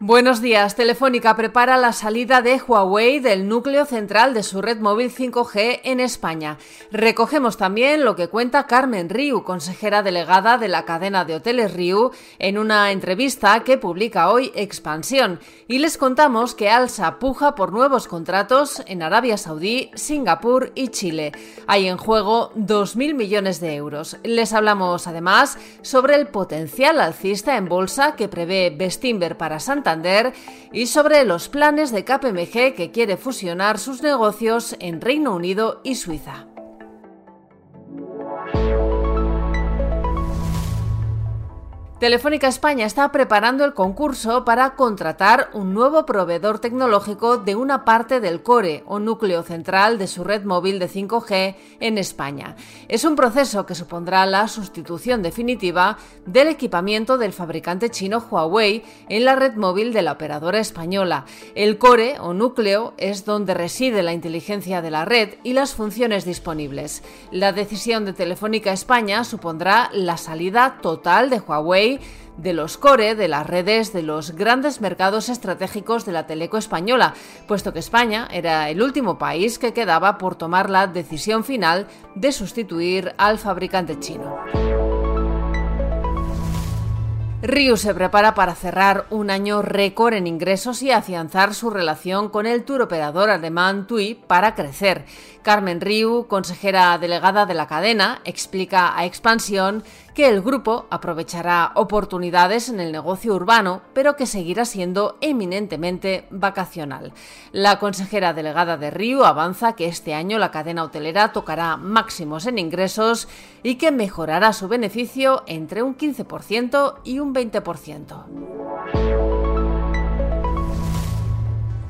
Buenos días. Telefónica prepara la salida de Huawei del núcleo central de su red móvil 5G en España. Recogemos también lo que cuenta Carmen Riu, consejera delegada de la cadena de hoteles Riu, en una entrevista que publica hoy Expansión. Y les contamos que Alsa puja por nuevos contratos en Arabia Saudí, Singapur y Chile. Hay en juego 2.000 millones de euros. Les hablamos además sobre el potencial alcista en bolsa que prevé Bestinver para Santa y sobre los planes de KPMG que quiere fusionar sus negocios en Reino Unido y Suiza. Telefónica España está preparando el concurso para contratar un nuevo proveedor tecnológico de una parte del core o núcleo central de su red móvil de 5G en España. Es un proceso que supondrá la sustitución definitiva del equipamiento del fabricante chino Huawei en la red móvil de la operadora española. El core o núcleo es donde reside la inteligencia de la red y las funciones disponibles. La decisión de Telefónica España supondrá la salida total de Huawei de los core de las redes de los grandes mercados estratégicos de la teleco española, puesto que España era el último país que quedaba por tomar la decisión final de sustituir al fabricante chino. Ryu se prepara para cerrar un año récord en ingresos y afianzar su relación con el tour operador alemán TUI para crecer. Carmen Riu, consejera delegada de la cadena, explica a Expansión que el grupo aprovechará oportunidades en el negocio urbano, pero que seguirá siendo eminentemente vacacional. La consejera delegada de Río avanza que este año la cadena hotelera tocará máximos en ingresos y que mejorará su beneficio entre un 15% y un 20%.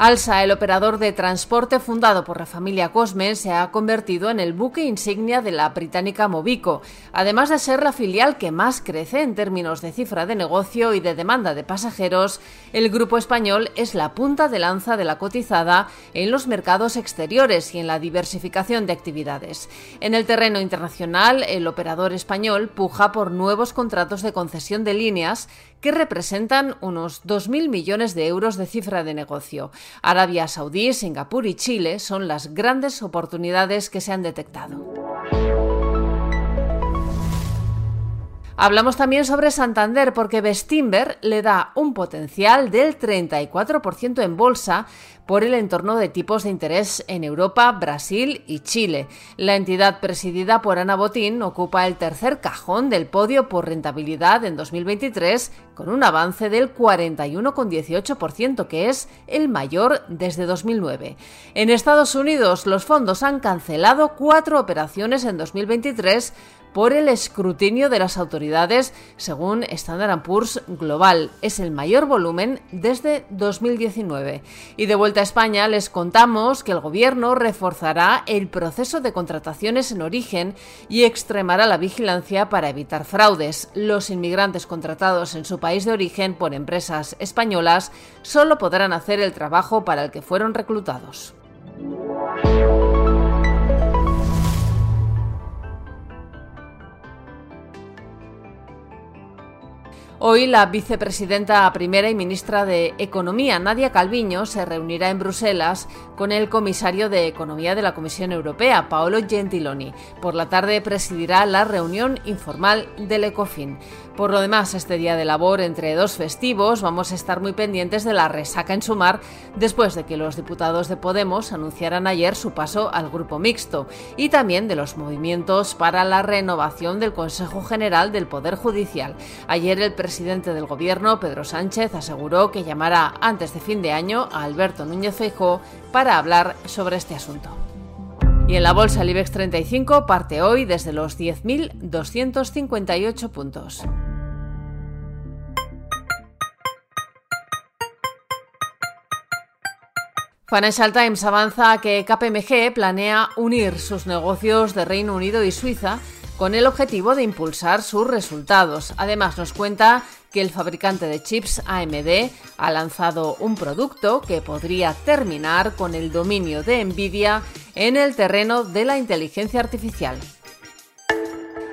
Alsa, el operador de transporte fundado por la familia Cosme, se ha convertido en el buque insignia de la británica Movico, además de ser la filial que más crece en términos de cifra de negocio y de demanda de pasajeros. El grupo español es la punta de lanza de la cotizada en los mercados exteriores y en la diversificación de actividades. En el terreno internacional, el operador español puja por nuevos contratos de concesión de líneas que representan unos 2.000 millones de euros de cifra de negocio. Arabia Saudí, Singapur y Chile son las grandes oportunidades que se han detectado. Hablamos también sobre Santander porque Bestinver le da un potencial del 34% en bolsa por el entorno de tipos de interés en Europa, Brasil y Chile. La entidad presidida por Ana Botín ocupa el tercer cajón del podio por rentabilidad en 2023 con un avance del 41,18%, que es el mayor desde 2009. En Estados Unidos, los fondos han cancelado cuatro operaciones en 2023 por el escrutinio de las autoridades, según Standard Poor's Global. Es el mayor volumen desde 2019. Y de vuelta a España les contamos que el Gobierno reforzará el proceso de contrataciones en origen y extremará la vigilancia para evitar fraudes. Los inmigrantes contratados en su país de origen por empresas españolas solo podrán hacer el trabajo para el que fueron reclutados. Hoy la vicepresidenta primera y ministra de Economía, Nadia Calviño, se reunirá en Bruselas con el comisario de Economía de la Comisión Europea, Paolo Gentiloni. Por la tarde presidirá la reunión informal del ECOFIN. Por lo demás, este día de labor entre dos festivos vamos a estar muy pendientes de la resaca en Sumar después de que los diputados de Podemos anunciaran ayer su paso al grupo mixto y también de los movimientos para la renovación del Consejo General del Poder Judicial. Ayer el presidente del Gobierno, Pedro Sánchez, aseguró que llamará antes de fin de año a Alberto Núñez Feijóo para hablar sobre este asunto. Y en la bolsa el IBEX 35 parte hoy desde los 10.258 puntos. Financial Times avanza que KPMG planea unir sus negocios de Reino Unido y Suiza con el objetivo de impulsar sus resultados. Además, nos cuenta que el fabricante de chips AMD ha lanzado un producto que podría terminar con el dominio de Nvidia en el terreno de la inteligencia artificial.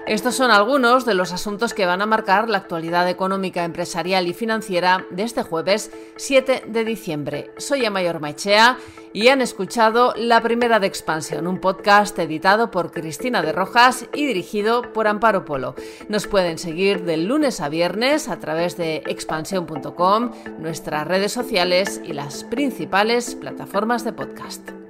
Estos son algunos de los asuntos que van a marcar la actualidad económica, empresarial y financiera de este jueves 7 de diciembre. Soy Amayor Maichea y han escuchado La Primera de Expansión, un podcast editado por Cristina de Rojas y dirigido por Amparo Polo. Nos pueden seguir del lunes a viernes a través de expansión.com, nuestras redes sociales y las principales plataformas de podcast.